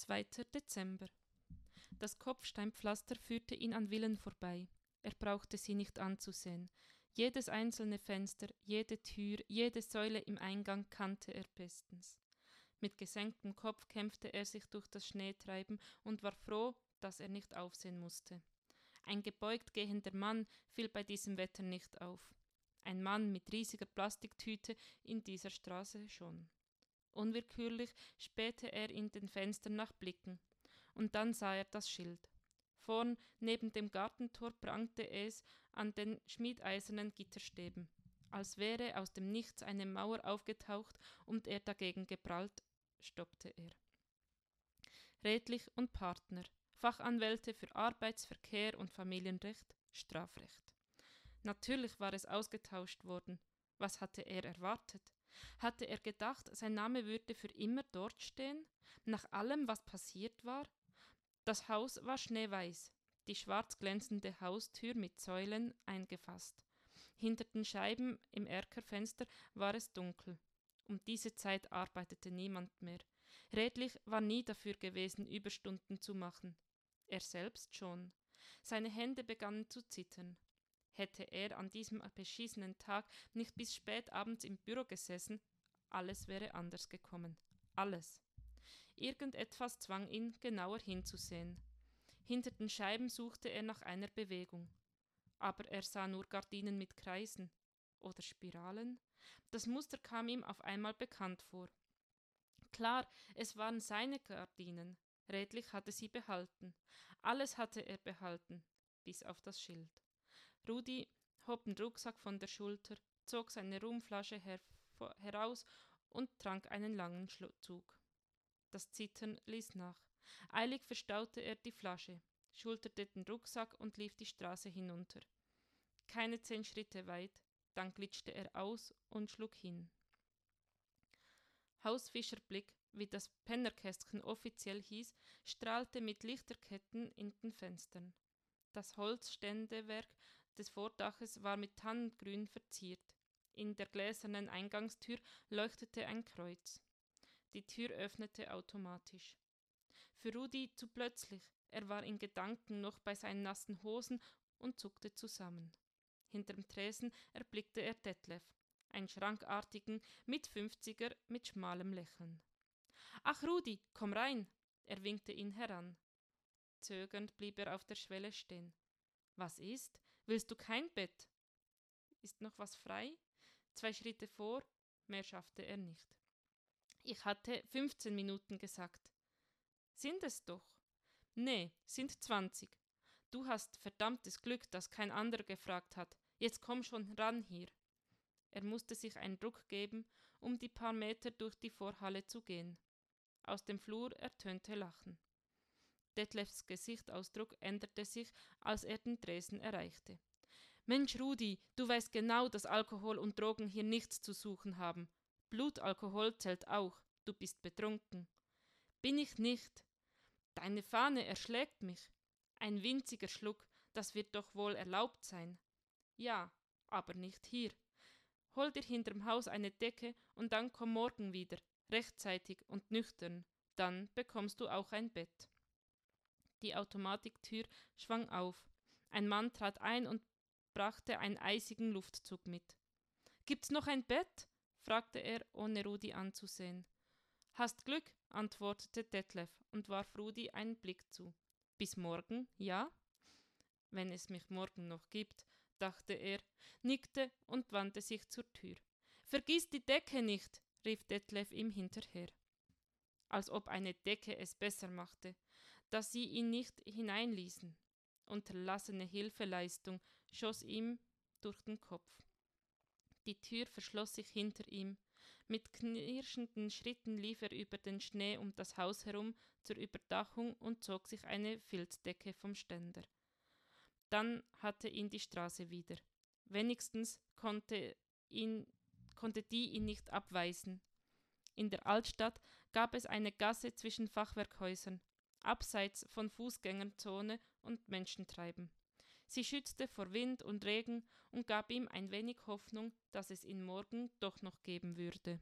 2. Dezember. Das Kopfsteinpflaster führte ihn an Villen vorbei. Er brauchte sie nicht anzusehen. Jedes einzelne Fenster, jede Tür, jede Säule im Eingang kannte er bestens. Mit gesenktem Kopf kämpfte er sich durch das Schneetreiben und war froh, dass er nicht aufsehen musste. Ein gebeugt gehender Mann fiel bei diesem Wetter nicht auf. Ein Mann mit riesiger Plastiktüte in dieser Straße schon. Unwillkürlich spähte er in den Fenstern nach Blicken, und dann sah er das Schild. Vorn neben dem Gartentor prangte es an den schmiedeisernen Gitterstäben, als wäre aus dem Nichts eine Mauer aufgetaucht und er dagegen geprallt, stoppte er. Redlich und Partner, Fachanwälte für Arbeits-, Verkehr und Familienrecht, Strafrecht. Natürlich war es ausgetauscht worden. Was hatte er erwartet? Hatte er gedacht, sein Name würde für immer dort stehen, nach allem, was passiert war? Das Haus war schneeweiß, die schwarz glänzende Haustür mit Säulen eingefasst. Hinter den Scheiben im Erkerfenster war es dunkel. Um diese Zeit arbeitete niemand mehr. Redlich war nie dafür gewesen, Überstunden zu machen. Er selbst schon. Seine Hände begannen zu zittern. Hätte er an diesem beschissenen Tag nicht bis spät abends im Büro gesessen, alles wäre anders gekommen. Alles. Irgendetwas zwang ihn, genauer hinzusehen. Hinter den Scheiben suchte er nach einer Bewegung. Aber er sah nur Gardinen mit Kreisen. Oder Spiralen? Das Muster kam ihm auf einmal bekannt vor. Klar, es waren seine Gardinen. Redlich hatte sie behalten. Alles hatte er behalten, bis auf das Schild. Rudi hob den Rucksack von der Schulter, zog seine Rumflasche her heraus und trank einen langen Zug. Das Zittern ließ nach. Eilig verstaute er die Flasche, schulterte den Rucksack und lief die Straße hinunter. Keine zehn Schritte weit, dann glitschte er aus und schlug hin. Hausfischerblick, wie das Pennerkästchen offiziell hieß, strahlte mit Lichterketten in den Fenstern. Das Holzständewerk des Vordaches war mit Tannengrün verziert. In der gläsernen Eingangstür leuchtete ein Kreuz. Die Tür öffnete automatisch. Für Rudi zu plötzlich. Er war in Gedanken noch bei seinen nassen Hosen und zuckte zusammen. Hinterm Tresen erblickte er Detlef, einen schrankartigen Mitfünfziger mit schmalem Lächeln. Ach, Rudi, komm rein! Er winkte ihn heran. Zögernd blieb er auf der Schwelle stehen. Was ist? Willst du kein Bett? Ist noch was frei? Zwei Schritte vor, mehr schaffte er nicht. Ich hatte 15 Minuten gesagt. Sind es doch? Nee, sind 20. Du hast verdammtes Glück, dass kein anderer gefragt hat. Jetzt komm schon ran hier. Er musste sich einen Druck geben, um die paar Meter durch die Vorhalle zu gehen. Aus dem Flur ertönte Lachen. Detlefs Gesichtsausdruck änderte sich, als er den Tresen erreichte. Mensch, Rudi, du weißt genau, dass Alkohol und Drogen hier nichts zu suchen haben. Blutalkohol zählt auch. Du bist betrunken. Bin ich nicht. Deine Fahne erschlägt mich. Ein winziger Schluck, das wird doch wohl erlaubt sein. Ja, aber nicht hier. Hol dir hinterm Haus eine Decke und dann komm morgen wieder, rechtzeitig und nüchtern. Dann bekommst du auch ein Bett. Die Automatiktür schwang auf. Ein Mann trat ein und brachte einen eisigen Luftzug mit. Gibt's noch ein Bett? fragte er, ohne Rudi anzusehen. Hast Glück, antwortete Detlef und warf Rudi einen Blick zu. Bis morgen, ja? Wenn es mich morgen noch gibt, dachte er, nickte und wandte sich zur Tür. Vergiss die Decke nicht, rief Detlef ihm hinterher. Als ob eine Decke es besser machte, dass sie ihn nicht hineinließen. Unterlassene Hilfeleistung schoss ihm durch den Kopf. Die Tür verschloss sich hinter ihm. Mit knirschenden Schritten lief er über den Schnee um das Haus herum zur Überdachung und zog sich eine Filzdecke vom Ständer. Dann hatte ihn die Straße wieder. Wenigstens konnte, ihn, konnte die ihn nicht abweisen. In der Altstadt gab es eine Gasse zwischen Fachwerkhäusern, abseits von Fußgängerzone und Menschentreiben. Sie schützte vor Wind und Regen und gab ihm ein wenig Hoffnung, dass es ihn morgen doch noch geben würde.